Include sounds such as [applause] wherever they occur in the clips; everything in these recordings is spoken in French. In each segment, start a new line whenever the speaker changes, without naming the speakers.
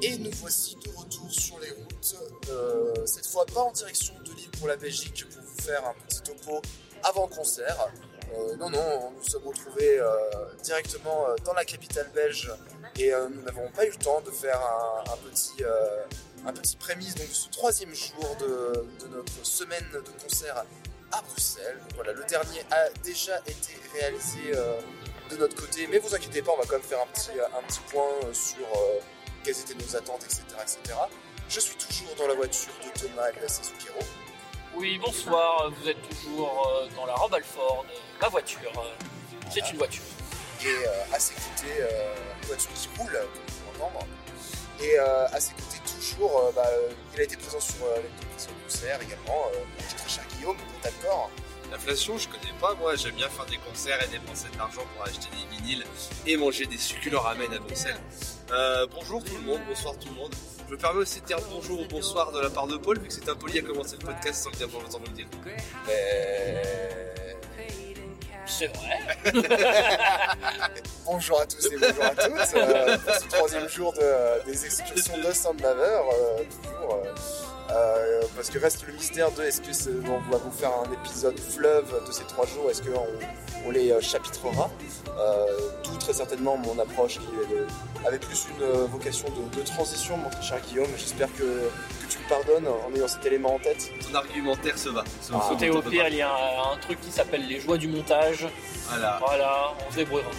Et nous voici de retour sur les routes, euh, cette fois pas en direction de Lille pour la Belgique pour vous faire un petit topo avant concert. Euh, non, non, nous sommes retrouvés euh, directement euh, dans la capitale belge et nous n'avons pas eu le temps de faire un, petit, un petit prémisse de ce troisième jour de, notre semaine de concert à Bruxelles. Voilà, le dernier a déjà été réalisé de notre côté, mais vous inquiétez pas, on va quand même faire un petit, un petit point sur quelles étaient nos attentes, etc., etc. Je suis toujours dans la voiture de Thomas et Sesukero.
Oui, bonsoir, vous êtes toujours euh, dans la robe Alford, ma voiture. C'est une voiture.
et euh, à ses côtés, euh, une voiture qui roule, comme vous pouvez entendre. Et euh, à ses côtés, toujours, euh, bah, euh, il a été présent sur euh, les deux précédents concerts également, euh, notre très cher Guillaume, d'accord
L'inflation, je connais pas, moi j'aime bien faire des concerts et dépenser de l'argent pour acheter des vinyles et manger des succulents ramen à Bruxelles. Euh, bonjour tout le monde, bonsoir tout le monde. Je me permets aussi de dire bonjour ou bonsoir de la part de Paul, vu que c'est impoli à commencer le podcast sans le dire bonjour sans le dire.
Euh,
C'est vrai. [laughs]
Bonjour à tous et bonjour à toutes euh, pour ce troisième jour de- des excursions de Sandlaver, euh, toujours. Euh, parce que reste le mystère de est-ce que on va vous faire un épisode fleuve de ces trois jours, est-ce qu'on on les euh, chapitrera euh, D'où très certainement mon approche qui avait plus une vocation de, de transition, mon très cher Guillaume. J'espère que, que tu me pardonnes en ayant cet élément en tête.
Ton argumentaire se va. Se-
Ah.
au pire, il y a un, un truc qui s'appelle les joies du montage.
Voilà.
Voilà, on se débrouillera.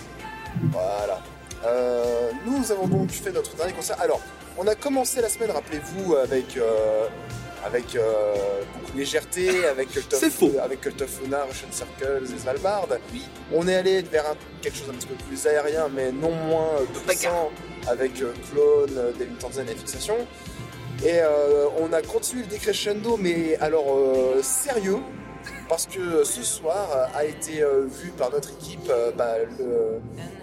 Voilà. Euh, nous avons donc fait notre dernier concert. Alors, on a commencé la semaine, rappelez-vous, avec, euh, avec euh, beaucoup de légèreté, avec Cult of,
faux.
avec Cult of Luna, Russian Circles et Svalbard. Oui. On est allé vers un- quelque chose un petit peu plus aérien, mais non moins puissant, avec euh, Clone, Devin Townsend et Fixation. Et on a continué le décrescendo, mais alors sérieux, parce que ce soir euh, a été euh, vu par notre équipe euh, bah,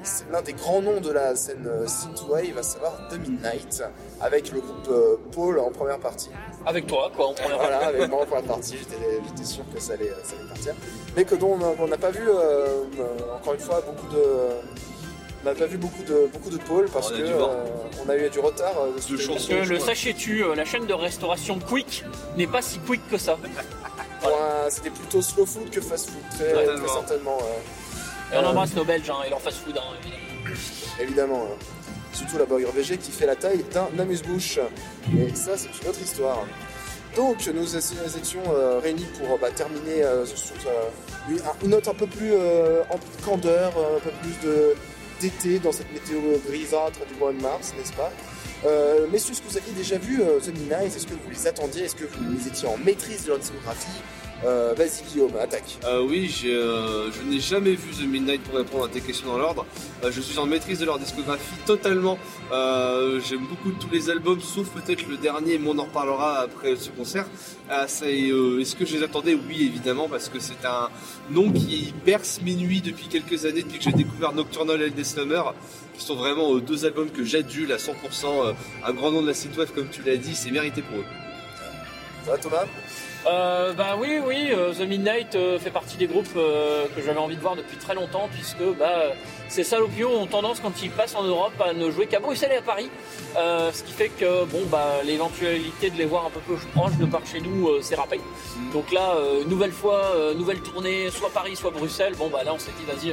c'est l'un des grands noms de la scène synthwave, à savoir The Midnight, avec le groupe Paul en première partie.
Avec toi, quoi, en première
Voilà, avec moi en première partie, j'étais sûr que ça allait, ça allait partir. Mais que dont on n'a pas vu, euh, encore une fois, beaucoup de... On n'a pas vu beaucoup de, beaucoup de Paul parce
On a
que euh, on a eu du retard. euh, de
Parce que le sachez-tu, euh, la chaîne de restauration Quick n'est pas si quick que ça.
Un- C'était plutôt slow food que fast food, très, certainement. euh.
Et on
Euh,
embrasse nos Belges hein, et leur fast-food, hein, évidemment.
Évidemment. hein. Surtout la burger VG qui fait la taille d'un amuse-bouche. Et ça, c'est une autre histoire. Donc, nous étions euh, réunis pour bah, terminer euh, sur euh, une, note un peu plus euh, en candeur, euh, un peu plus de- d'été dans cette météo grisâtre du mois de mars, n'est-ce pas? Euh, Messieurs, est-ce que vous aviez déjà vu euh, The Midnight? Est-ce que vous les attendiez? Est-ce que vous les étiez en maîtrise de leur discographie Euh, Vas-y, Guillaume, attaque.
Euh, oui, euh, je n'ai jamais vu The Midnight pour répondre à tes questions dans l'ordre. Euh, je suis en maîtrise de leur discographie totalement. J'aime beaucoup tous les albums, sauf peut-être le dernier, mais on en reparlera après ce concert. Euh, est-ce que je les attendais? Oui, évidemment, parce que c'est un nom qui berce mes nuits depuis quelques années, depuis que j'ai découvert Nocturnal et Summer, qui sont vraiment deux albums que j'adule à 100%. euh, un grand nom de la synthwave, comme tu l'as dit, c'est mérité pour eux.
Ça va, Thomas?
Euh, bah oui, oui, euh, The Midnight euh, fait partie des groupes euh, que j'avais envie de voir depuis très longtemps, puisque bah, ces salopios ont tendance, quand ils passent en Europe, à ne jouer qu'à Bruxelles et à Paris. Euh, ce qui fait que bon, bah, l'éventualité de les voir un peu plus proche de par chez nous, euh, c'est râpé.
Mm.
Donc là, nouvelle fois, nouvelle tournée, soit Paris, soit Bruxelles. Bon, bah là, on s'est dit, vas-y,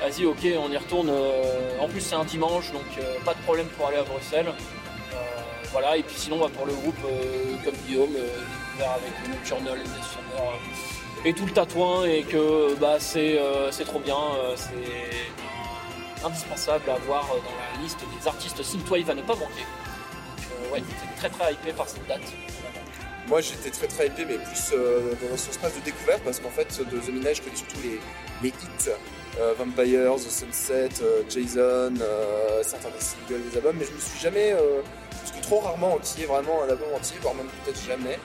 vas-y, ok, on y retourne. en plus, c'est un dimanche, donc pas de problème pour aller à Bruxelles. Voilà, et puis sinon, bah, pour le groupe, euh, comme Guillaume, euh, découvert avec le Summer, euh, et tout le tatouin, et que bah, c'est trop bien, c'est indispensable à avoir dans la liste des artistes synthwave à ne pas manquer. Donc, ouais, j'étais très très hypé par cette date.
Moi j'étais très très hypé, mais plus dans ce sens de découverte parce qu'en fait de The Midnight je connais surtout les, les hits euh, Vampires, The Sunset, euh, Jason, euh, certains des singles, des albums, mais je me suis jamais, parce que trop rarement entier, vraiment un album entier, voire même peut-être jamais.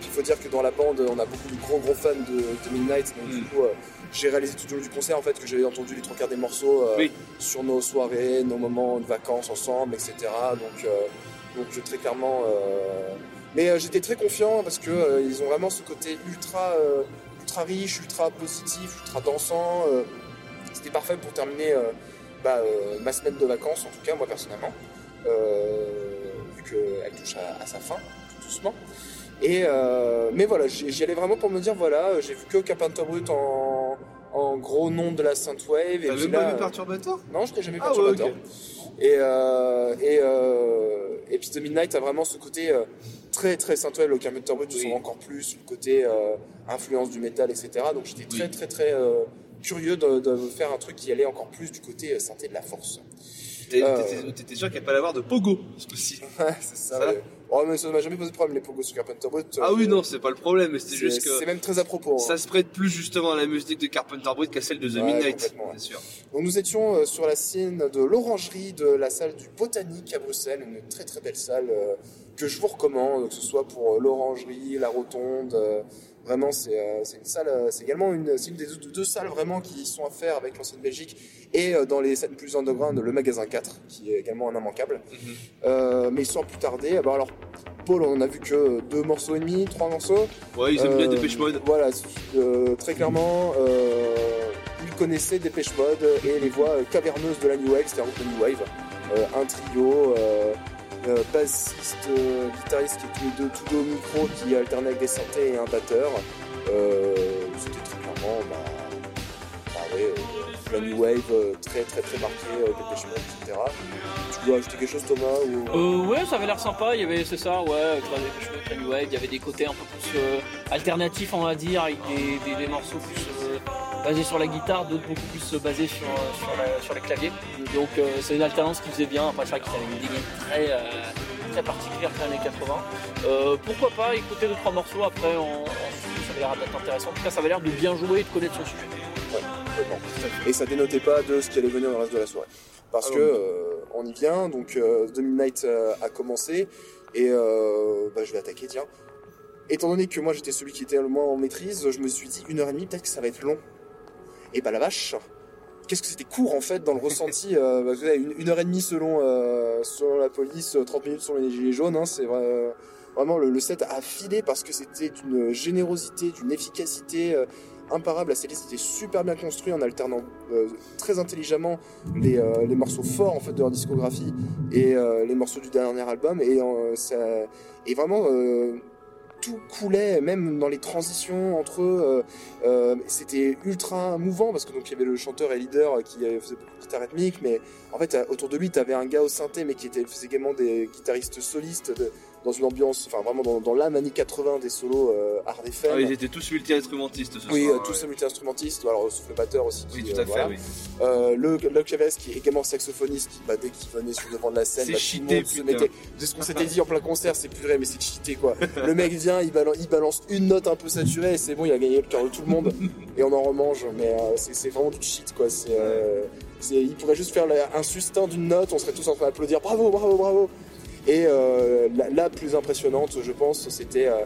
Puis il faut dire que dans la bande on a beaucoup de gros gros fans de, de Midnight, donc du
Mm.
coup j'ai réalisé tout au long du concert en fait que j'avais entendu les trois quarts des morceaux
Oui.
sur nos soirées, nos moments de vacances ensemble, etc. Donc Donc je très clairement. Mais euh, j'étais très confiant parce que euh, ils ont vraiment ce côté ultra, euh, ultra riche, ultra positif, ultra dansant. euh, C'était parfait pour terminer euh, bah, euh, ma semaine de vacances, en tout cas moi personnellement, vu qu'elle touche à, à sa fin, tout doucement. Et mais voilà, j'y allais vraiment pour me dire voilà, j'ai vu que Carpenter Brut en, en gros nom de la Synthwave.
T'as même pas vu Perturbator?
Non, je n'ai jamais
Ah ouais,
perturbateur.
ok.
Et, euh, et, euh, et puis The Midnight a vraiment ce côté euh, très très Synthwave, le Carpenter Brut, tu
Oui.
sens encore plus le côté euh, influence du métal, etc. Donc j'étais très
Oui.
très très euh, curieux de, de faire un truc qui allait encore plus du côté euh, synthé de la force. Euh.
T'étais sûr qu'il n'y a pas l'avoir de Pogo ce coup-ci. [laughs]
Ouais, c'est ça.
Ça
ouais. Oh, mais ça m'a jamais posé de problème les pogos sur Carpenter Brut.
Ah oui, non, c'est pas le problème, mais c'est juste que
c'est même très à propos. hein.
ça se prête plus justement à la musique de Carpenter Brut qu'à celle de The
Ouais,
Midnight, c'est sûr.
Donc nous étions euh, sur la scène de l'orangerie de la salle du Botanique à Bruxelles, une très très belle salle euh, que je vous recommande, que ce soit pour euh, l'orangerie, la rotonde. Vraiment, c'est euh, c'est une salle, euh, c'est également une, c'est une des deux, deux salles vraiment qui sont à faire avec l'ancienne Belgique et euh, dans les scènes plus underground, le magasin 4, qui est également un immanquable.
Mhm.
Euh, mais sans plus tarder, ah bah alors Paul, on a vu que deux morceaux et demi, trois morceaux.
Ouais, ils aiment bien Dépêche Mode.
Voilà, très clairement, euh, il connaissait Dépêche Mode et les voix caverneuses de la New Wave, groupe de New Wave. Un trio, euh, bassiste, euh, guitariste qui est tous les deux tout deux au micro, qui alternait avec des synthés et un batteur. Euh, c'était très clairement, bah, bah ouais, la New Wave très très très marquée, Dépêche Mode, etc. Tu dois ajouter quelque chose Thomas ou...
Ouais, ça avait l'air sympa. Il y avait, c'est ça, ouais, très, très new wave. Il y avait des côtés un peu plus alternatifs, on va dire, avec des, des- des morceaux plus basés sur la guitare, d'autres beaucoup plus euh, basés sur, euh, sur, la- sur les claviers. Donc euh, c'est une alternance qui faisait bien. Après, c'est vrai qu'il avait une dégaine très, très particulière des années 80. Euh, pourquoi pas écouter deux trois morceaux après en, en studio, ça avait l'air d'être intéressant. En tout cas, ça avait l'air de bien jouer et de connaître son sujet.
Complètement. Et ça dénotait pas de ce qui allait venir dans le reste de la soirée. Parce
Ah
que euh, on y vient, donc euh, The Midnight euh, a commencé et bah, je vais attaquer, tiens. Étant donné que moi j'étais celui qui était le moins en maîtrise, je me suis dit une heure et demie, peut-être que ça va être long. Et bah la vache, qu'est-ce que c'était court en fait dans le ressenti. euh, bah, une, une heure et demie selon, euh, selon la police, 30 minutes selon les gilets jaunes, hein, c'est vrai, vraiment le, set a filé parce que c'était d'une générosité, d'une efficacité. euh, imparable. La série c'était super bien construit en alternant euh, très intelligemment les, euh, les morceaux forts en fait de leur discographie et euh, les morceaux du dernier album et euh, et vraiment euh, coulait même dans les transitions entre eux euh, euh, c'était ultra mouvant parce que donc il y avait le chanteur et leader qui euh, faisait beaucoup de guitare rythmique mais en fait autour de lui tu avais un gars au synthé mais qui était faisait également des guitaristes solistes de- dans une ambiance enfin vraiment dans, dans l'âme années 80 des solos euh, hard FM
Ah, ils étaient tous multi-instrumentistes ce
oui,
soir.
euh, tous
ouais.
multi-instrumentistes, alors sauf le batteur aussi.
Oui, tout à
euh,
fait,
voilà.
oui.
Euh, le, le Chavez qui est également saxophoniste, qui, bah, dès qu'il venait sur le devant de la scène, bah,
cheaté,
tout le monde se mettait. C'est ce qu'on s'était dit en plein concert, c'est plus vrai, mais c'est cheaté quoi. Le mec vient, il balance, il balance une note un peu saturée, et c'est bon, il a gagné le cœur de tout le monde, et on en remange, mais euh, c'est vraiment du cheat quoi. C'est, euh, il pourrait juste faire la- un sustain d'une note, on serait tous en train d'applaudir, bravo, bravo, bravo. Et euh, la, la plus impressionnante, je pense, c'était euh,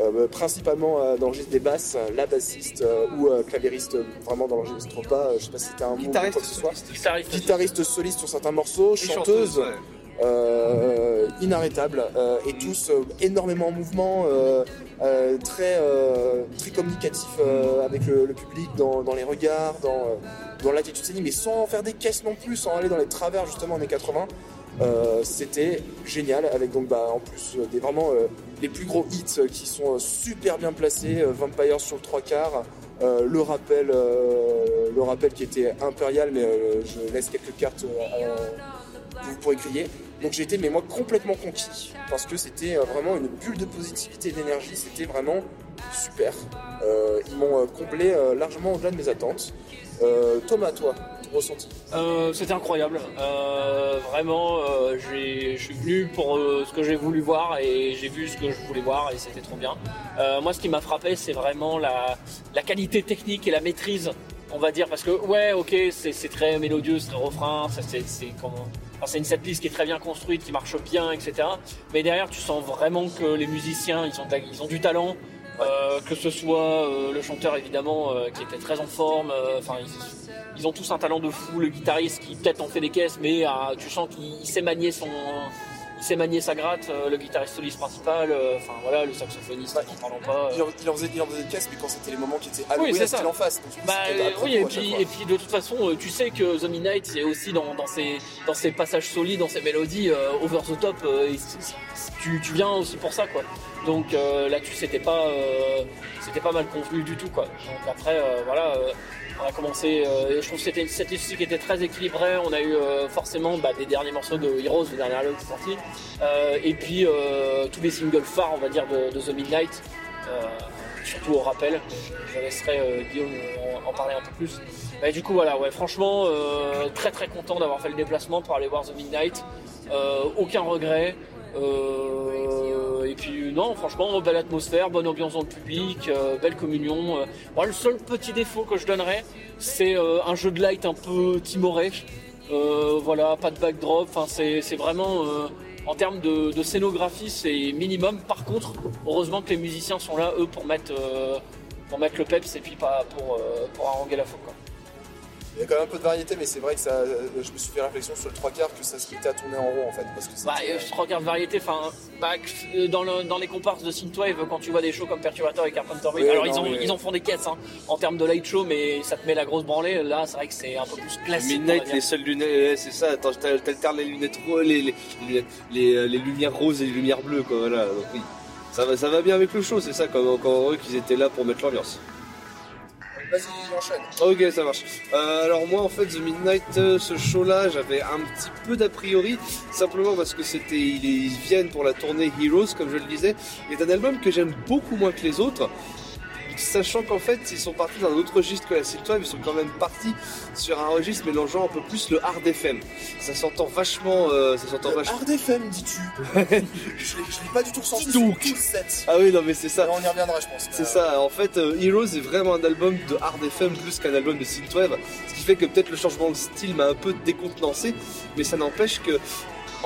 euh, principalement euh, dans le registre des basses, la bassiste euh, ou euh, clavieriste vraiment dans le registre pas, je sais pas si c'était un mot ou quoi
Guitariste
que ce soit.
Guitariste.
Guitariste soliste sur certains morceaux,
Et
chanteuse,
ouais.
euh, inarrêtable euh, et tous euh, énormément en mouvement, euh, euh, très, euh, très communicatif euh, avec le, le public dans, dans les regards, dans, dans l'attitude scénique, mais sans faire des caisses non plus, sans aller dans les travers justement années 80. Euh, c'était génial avec donc bah, en plus euh, des vraiment euh, les plus gros hits euh, qui sont super bien placés Vampire sur le trois quarts euh, le rappel le rappel qui était impérial mais je laisse quelques cartes à- vous pourrez crier donc été mais moi complètement conquis parce que c'était vraiment une bulle de positivité d'énergie c'était vraiment super Euh, ils m'ont euh, comblé euh, largement au-delà de mes attentes Euh, Thomas toi ton ressenti?
C'était incroyable. Vraiment, je suis venu pour ce que j'ai voulu voir et j'ai vu ce que je voulais voir et c'était trop bien. Moi, ce qui m'a frappé, c'est vraiment la, qualité technique et la maîtrise, on va dire, parce que ouais, ok, c'est très mélodieux, c'est très refrain, c'est comment- c'est une setlist qui est très bien construite, qui marche bien, etc. Mais derrière, tu sens vraiment que les musiciens, ils ont, ils ont du talent. Euh, que ce soit euh, le chanteur évidemment euh, qui était très en forme, enfin ils, ils ont tous un talent de fou, le guitariste qui peut-être en fait des caisses, mais euh, tu sens qu'il sait manier son, il sait manier sa gratte, euh, le guitariste soliste principal, euh, enfin voilà, le saxophoniste,
Bah,
n'en parlons pas.
Il en, il en faisait, il en faisait des caisses, mais quand c'était les moments qui étaient
Oui, c'est ça.
qu'il en face. Donc,
Bah euh, oui, et puis, et puis de toute façon, euh, tu sais que The Midnight, c'est aussi dans, dans, ses, dans ses passages solides, dans ses mélodies euh, over the top, euh, et tu, tu viens aussi pour ça, quoi. Donc euh, là-dessus, c'était pas, euh, c'était pas mal convenu du tout, quoi. Donc après, euh, voilà, euh, on a commencé, euh, je trouve que c'était une statistique qui était très équilibrée. On a eu euh, forcément bah, des derniers morceaux de Heroes, le dernier album qui est sorti, euh, et puis tous les singles phares, on va dire, de, The Midnight. surtout au rappel. Je laisserai Guillaume en, parler un peu plus. Du coup, voilà, ouais, franchement, très très content d'avoir fait le déplacement pour aller voir The Midnight. Aucun regret. Et puis, non, franchement, belle atmosphère, bonne ambiance dans le public, euh, belle communion. Euh, bon, le seul petit défaut que je donnerais, c'est euh, un jeu de light un peu timoré. Euh, voilà, pas de backdrop. C'est vraiment. euh, en termes de, scénographie, c'est minimum. Par contre, heureusement que les musiciens sont là, eux, pour mettre, euh, pour mettre le peps et puis pas pour, euh, pour haranguer la foule.
Il y a quand même un peu de variété, mais c'est vrai que ça, je me suis fait réflexion sur le trois quarts que ça se mettait à tourner en rond en fait. Parce que
Bah, euh, je regarde variété, enfin, bah, euh, dans, le- dans les comparses de Synthwave, quand tu vois des shows comme Perturbator et Carpenter
Oui,
alors
non,
ils, ont,
mais-
ils en font des caisses hein, en termes de light show, mais ça te met la grosse branlée. Là, c'est vrai que c'est un peu plus classique.
Midnight, les seules lunettes, c'est ça, t'alternes les lunettes les, les, les, lunettes- les, euh, les lumières roses et les lumières bleues, quoi, voilà, donc oui. Ça va, ça va bien avec le show, c'est ça, quand, quand eux qu'ils étaient là pour mettre l'ambiance.
Vas-y, enchaîne.
Ok, ça marche. Euh, alors moi, en fait, The Midnight, euh, ce show-là, j'avais un petit peu d'a priori, simplement parce que c'était, ils, viennent pour la tournée Heroes, comme je le disais, est un album que j'aime beaucoup moins que les autres. Sachant qu'en fait, ils sont partis dans un autre registre que la Synthwave, ils sont quand même partis sur un registre mélangeant un peu plus le hard FM. Ça s'entend vachement, euh, ça s'entend
Le
vachement.
Hard FM, dis-tu [laughs] Je l'ai je l'ai pas du tout ressenti
donc. Ah oui, non mais c'est ça.
On y reviendra, je pense.
C'est ça, en fait, euh, Heroes est vraiment un album de hard FM plus qu'un album de synthwave, ce qui fait que peut-être le changement de style m'a un peu décontenancé, mais ça n'empêche que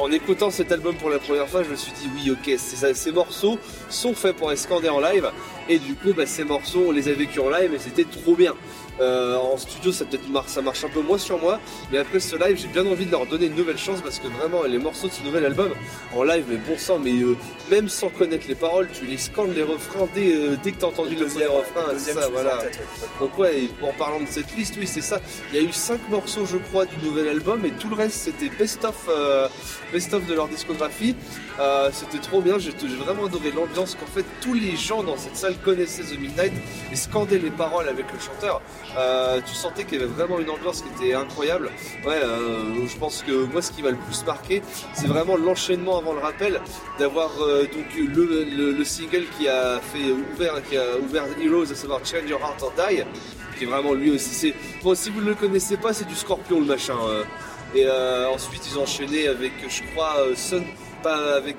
en écoutant cet album pour la première fois, je me suis dit oui, ok, ces morceaux sont faits pour être scandés en live, et du coup, bah, ces morceaux, on les a vécus en live et c'était trop bien. Euh, en studio, ça peut-être mar- ça marche un peu moins sur moi, mais après ce live, j'ai bien envie de leur donner une nouvelle chance parce que vraiment, les morceaux de ce nouvel album en live, mais bon sang, mais euh, même sans connaître les paroles, tu les scandes les refrains dès, euh, dès que t'as entendu le premier refrain, c'est ça, voilà.
en tête, ouais.
Donc ouais, en parlant de cette liste, oui c'est ça. Il y a eu cinq morceaux je crois du nouvel album et tout le reste c'était best of, euh, best of de leur discographie. Euh, c'était trop bien, j'ai vraiment adoré l'ambiance qu'en fait tous les gens dans cette salle connaissaient The Midnight et scandaient les paroles avec le chanteur. Euh, tu sentais qu'il y avait vraiment une ambiance qui était incroyable. Ouais, euh, je pense que moi ce qui m'a le plus marqué, c'est vraiment l'enchaînement avant le rappel d'avoir euh, donc le, le- le single qui a fait ouvert qui a ouvert Heroes, à savoir Change Your Heart or Die, qui est vraiment lui aussi. C'est bon si vous ne le connaissez pas, c'est du Scorpion le machin. euh. Et euh, ensuite ils ont enchaîné avec, je crois, Sun, pas avec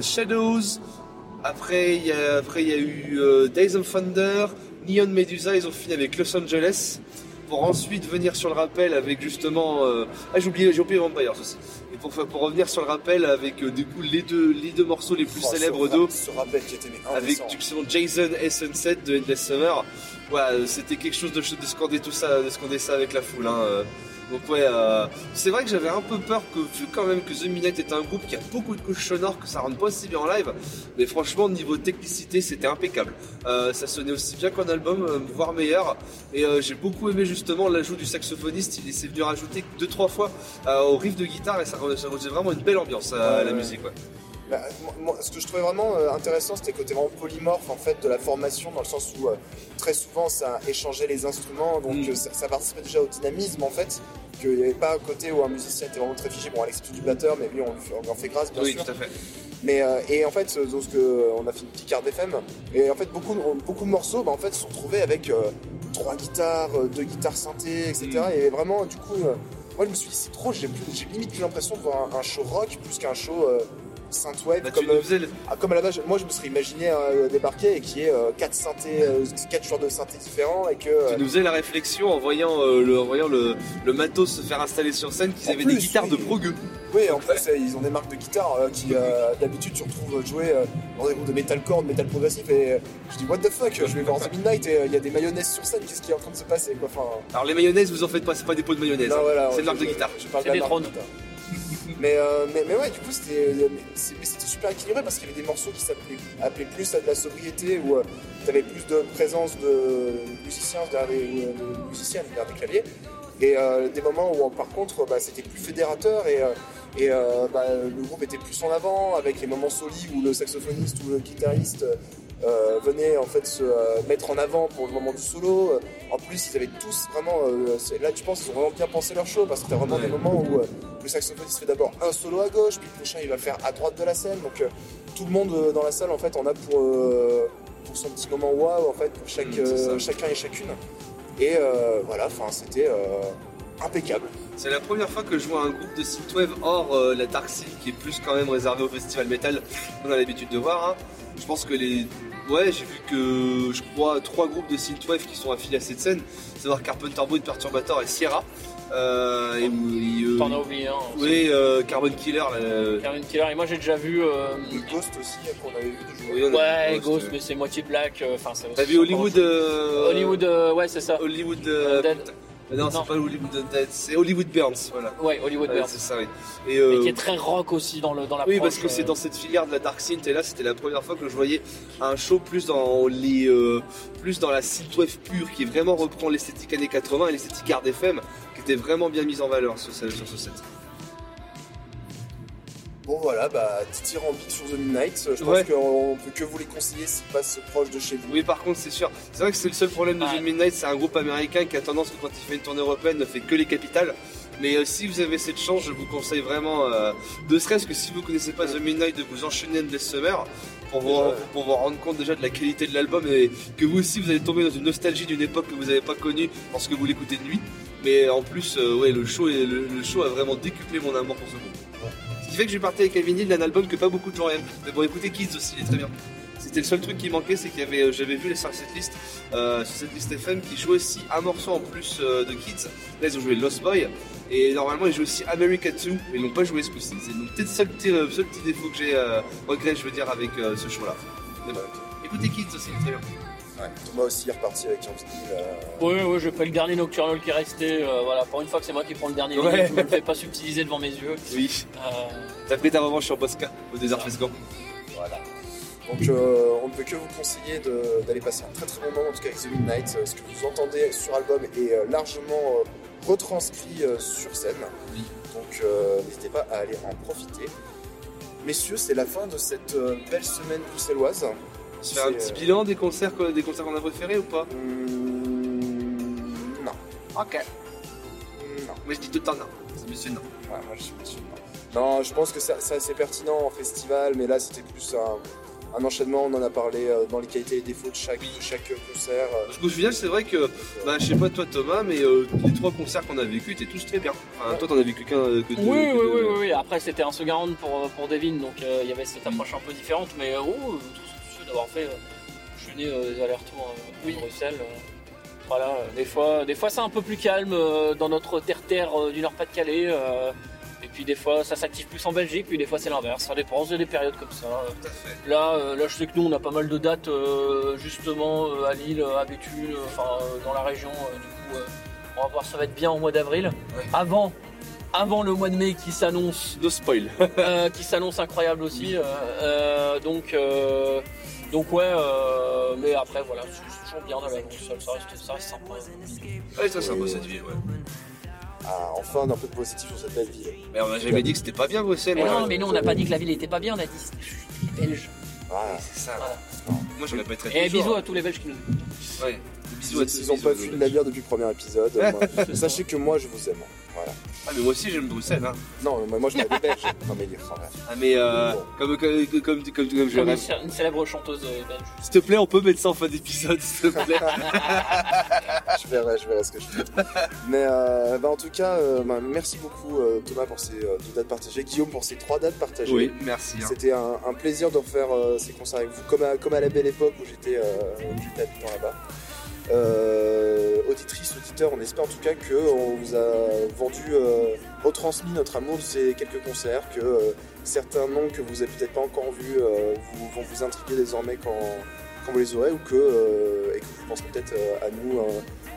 Shadows. Après il y a, après il y a eu Days of Thunder, Neon Medusa. Ils ont fini avec Los Angeles pour ensuite venir sur le rappel avec justement euh, ah j'ai oublié j'ai oublié Vampires aussi et pour, pour revenir sur le rappel avec euh, du coup les deux les deux morceaux les plus
Oh,
célèbres d'eux
Ce rappel qui était
avec justement Jason et Sunset de Endless Summer. Ouais, euh, c'était quelque chose de, de scander tout ça, de scander ça avec la foule. Hein. Donc ouais, euh, c'est vrai que j'avais un peu peur que vu quand même que The Midnight est un groupe qui a beaucoup de couches sonores que ça rende pas aussi bien en live, mais franchement niveau technicité c'était impeccable. Euh, ça sonnait aussi bien qu'en album, euh, voire meilleur. Et euh, j'ai beaucoup aimé justement l'ajout du saxophoniste, il s'est venu rajouter deux trois fois au riff de guitare et ça, ça vraiment une belle ambiance à, la musique. Ouais.
Bah, moi- ce que je trouvais vraiment euh, intéressant, c'était le côté vraiment polymorphe en fait de la formation, dans le sens où euh, très souvent ça échangeait les instruments, donc
Mm.
euh, ça, ça participait déjà au dynamisme en fait. Qu'il n'y avait pas un côté où un musicien était vraiment très figé, bon à l'exception du batteur, mais lui on, lui fait- on lui en fait grâce bien
Oui,
sûr.
tout à fait.
Mais euh, et en fait, donc, on a fait une petite carte FM et en fait beaucoup beaucoup de morceaux, bah, en fait, se sont retrouvés avec trois guitares, deux guitares synthé, etc.
Mm.
Et vraiment, du coup, moi je me suis dit c'est trop, j'ai limite plus l'impression de voir un, un show rock plus qu'un show synthwave
Bah, tu
comme,
nous
euh, ah, comme à la base, moi je me serais imaginé euh, débarquer et qu'il y ait euh, quatre synthés, euh, quatre joueurs de synthé différents et que euh,
Tu nous faisais la réflexion en voyant, euh, le, en voyant le, le matos se faire installer sur scène qu'ils
En
avaient
plus,
des guitares
oui.
de progueux.
oui, en plus euh, ils ont des marques de guitare euh, qui euh, d'habitude tu retrouves jouer euh, dans des groupes de metalcore, de métal progressif et euh, je dis what the fuck, je vais voir The Midnight et euh, il y a des mayonnaises sur scène, qu'est-ce qui est en train de se passer quoi enfin,
Alors les mayonnaises, vous en faites pas, c'est pas des pots de mayonnaise. hein.
voilà,
c'est
je-
marque de guitare.
Je parle
C'est
de la
des
marque
drones.
de guitare. Mais, euh, mais, mais ouais, du coup, mais c'était super équilibré parce qu'il y avait des morceaux qui s'appelaient appelaient plus à de la sobriété où tu avais plus de présence de musiciens derrière des, de musiciennes derrière claviers. Et euh, des moments où, par contre, bah, c'était plus fédérateur et, euh, et euh, bah, le groupe était plus en avant avec les moments solis où le saxophoniste ou le guitariste euh, venait en fait se euh, mettre en avant pour le moment du solo. En plus, ils avaient tous vraiment. euh, là, tu penses qu'ils ont vraiment bien pensé leur show parce que t'as vraiment
Ouais.
des moments où euh, le saxophoniste fait d'abord un solo à gauche, puis le prochain il va faire à droite de la scène. Donc euh, tout le monde euh, dans la salle en fait en a pour, euh, pour son petit moment waouh en fait pour chaque,
Mm,
euh, chacun et chacune. Et euh, voilà, enfin c'était euh, impeccable.
C'est la première fois que je vois un groupe de synthwave hors euh, la Dark qui est plus quand même réservé au festival metal qu'on a l'habitude de voir. hein. Je pense que les. Ouais, j'ai vu que je crois trois groupes de synthwave qui sont affiliés à cette scène, savoir Carpenter Brut, Perturbator et Sierra. Euh, et euh,
T'en as oublié un. aussi.
oui, euh, Carbon Killer. là,
Karen Killer. Et moi j'ai déjà vu. euh,
Ghost aussi hein, qu'on avait vu de jouer.
oui, on a
Ouais, Ghost, mais c'est moitié black. euh, Enfin, c'est.
T'as vu Hollywood euh,
Hollywood, euh, ouais, c'est ça.
Hollywood. euh, Non, c'est pas Hollywood c'est Hollywood Burns, voilà.
Ouais, Hollywood
Ouais,
Burns.
c'est ça, oui. Et,
Mais
euh,
qui est très rock aussi dans, le, dans la
Oui, parce que c'est dans cette filière de la dark synth et là c'était la première fois que je voyais un show plus dans les euh, plus dans la synthwave pure qui vraiment reprend l'esthétique années 80 et l'esthétique hard FM qui était vraiment bien mise en valeur sur sur ce set.
Bon voilà, bah dithyrambique sur The Midnight. Je pense qu'on peut que vous les conseiller s'ils passent proche de chez vous.
Oui, par contre, c'est sûr. C'est vrai que c'est le seul problème de. The Midnight, c'est un groupe américain qui a tendance, quand il fait une tournée européenne, ne fait que les capitales. Mais euh, si vous avez cette chance, je vous conseille vraiment, euh, de serait-ce que si vous connaissez pas The Midnight, de vous enchaîner Endless Summer pour vous,
Déjà, ouais.
pour vous rendre compte déjà de la qualité de l'album et que vous aussi vous allez tomber dans une nostalgie d'une époque que vous n'avez pas connue parce que vous l'écoutez de nuit. Mais en plus, euh, ouais, le show, est- le, le show a vraiment décuplé mon amour pour ce groupe. Ce qui fait que je vais partir avec un d'un album que pas beaucoup de gens aiment. Mais bon, écoutez Kids aussi, il est très bien. C'était le seul truc qui manquait, c'est avait, euh, j'avais vu les sur cette liste, euh, sur cette liste FM, qui jouait aussi un morceau en plus euh, de Kids. Là, ils ont joué Lost Boy. Et normalement, ils jouent aussi America 2, mais ils l'ont pas joué ce coup-ci. C'est peut-être le seul petit, défaut que j'ai, regret, je veux dire, avec ce show-là. Mais bon. Écoutez Kids aussi, très bien.
Ouais, Thomas aussi est reparti avec un vinyle. euh,
Oui, oui, j'ai pris le dernier Nocturnal qui est resté. euh, voilà, pour une fois que c'est moi qui prends le dernier
Ouais.
je me le fais pas subtiliser devant mes yeux.
Oui.
Euh,
T'as pris ta revanche sur Bosca, au désert Fescan.
Voilà. Donc euh, on ne peut que vous conseiller d'aller passer un très très bon moment en tout cas avec The Midnight. Euh, Ce que vous entendez sur album est largement retranscrit sur scène.
Oui.
Donc n'hésitez pas à aller en profiter. Messieurs, c'est la fin de cette belle semaine bruxelloise.
Se fait un petit
euh,
bilan des concerts, quoi, des concerts qu'on a préférés ou pas?
Hum, non.
ok.
Non.
Moi je dis tout en un. C'est monsieur non.
Ouais, moi je suis sûr. Non, je pense que ça- c'est assez pertinent en festival, mais là c'était plus un, un enchaînement. On en a parlé euh, dans les qualités et défauts de chaque, de chaque concert. euh,
Parce qu'au final, c'est vrai que, bah, je sais pas toi Thomas, mais euh, les trois concerts qu'on a vécu étaient tous très bien. Enfin, toi t'en as vécu qu'un euh, que deux.
Oui,
que
oui,
deux.
oui, oui, oui. Après, c'était un second round pour, pour Devin, donc euh, il y avait cette approche un peu différente, mais euh, oh, d'avoir fait. euh, je suis né euh, des allers-retours euh, Bruxelles. voilà, des fois, des fois c'est un peu plus calme dans notre terre-terre du Nord-Pas-de-Calais. et puis des fois, ça s'active plus en Belgique, puis des fois c'est l'inverse. Ça dépend, il y a des périodes comme ça.
Tout à fait.
Là, là, je sais que nous, on a pas mal de dates justement à Lille, à Béthune, enfin dans la région. du coup, on va voir, ça va être bien au mois d'avril. Avant, avant le mois de mai qui s'annonce,
No spoil. [laughs]
euh, qui s'annonce incroyable aussi. euh, euh, donc, euh, donc ouais. euh, mais après, voilà, c'est toujours bien d'aller à Bruxelles, ça reste, ça reste sympa.
Ouais, ça c'est un peu cette ville, ouais.
ah, enfin d'un peu de positif sur cette belle ville.
Mais on a jamais dit que c'était pas bien Bruxelles.
Mais
moi.
non, mais nous, on n'a pas dit que la ville était pas bien, on a dit que c'était belge.
Voilà.
C'est ça.
Voilà.
Moi pas été
Et bisous à tous les Belges qui nous écoutent.
Ouais. Bisous à tous.
Ils n'ont pas vu de navire depuis le premier épisode. Moi, [laughs] sachez que moi je vous aime. Voilà.
Ah, mais moi aussi j'aime Bruxelles. Hein.
Non, moi, moi je parle des Belges. Non mais.
Ah, mais euh,
Bon.
comme, comme, comme, comme, comme, comme je
Comme
rêve.
une, une célèbre chanteuse euh, belge.
S'il te plaît, on peut mettre ça en fin d'épisode, s'il te plaît. [laughs]
je verrai, je verrai ce que je fais. Mais euh, bah, en tout cas, euh, bah, merci beaucoup euh, Thomas pour ces euh, deux dates partagées, Guillaume pour ces trois dates partagées.
oui, merci. hein.
C'était un, un plaisir de refaire euh, ces concerts avec vous, comme à, comme à la belle époque où j'étais euh, où j'étais habitant là-bas. Euh, auditrices, auditeurs, on espère en tout cas qu'on vous a vendu, euh, retransmis notre amour de ces quelques concerts, que euh, certains noms que vous avez peut-être pas encore vus euh, vont vous intriguer désormais quand, vous les aurez, ou que, et que vous penserez peut-être à nous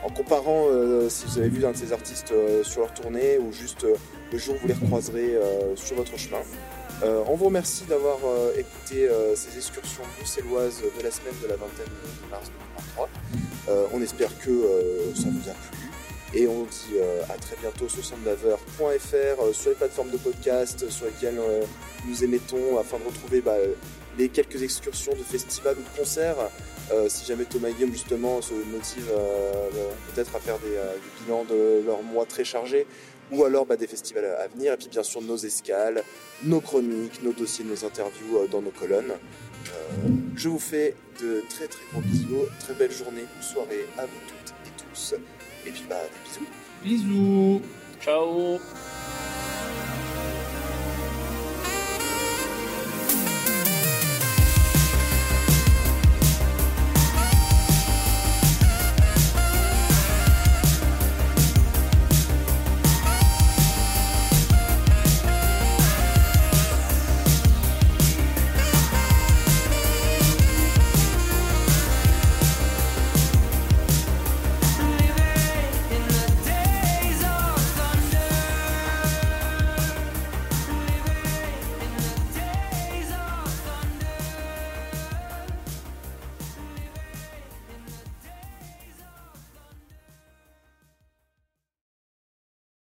en comparant si vous avez vu un de ces artistes sur leur tournée, ou juste le jour où vous les recroiserez sur votre chemin. on vous remercie d'avoir écouté ces excursions bruxelloises de la semaine de la vingtaine de mars 2023. On espère que ça vous a plu. Et on dit à très bientôt sur soundlover.fr, sur les plateformes de podcast sur lesquelles nous émettons afin de retrouver bah, les quelques excursions de festivals ou de concerts. Euh, si jamais Thomas Guillaume justement se motivent euh, peut-être à faire des, euh, bilans de leur mois très chargés ou alors bah, des festivals à venir et puis bien sûr nos escales, nos chroniques, nos dossiers, nos interviews dans nos colonnes. Je vous fais de très très gros bisous, très belle journée ou soirée à vous toutes et tous et puis bah des bisous.
Bisous.
Ciao.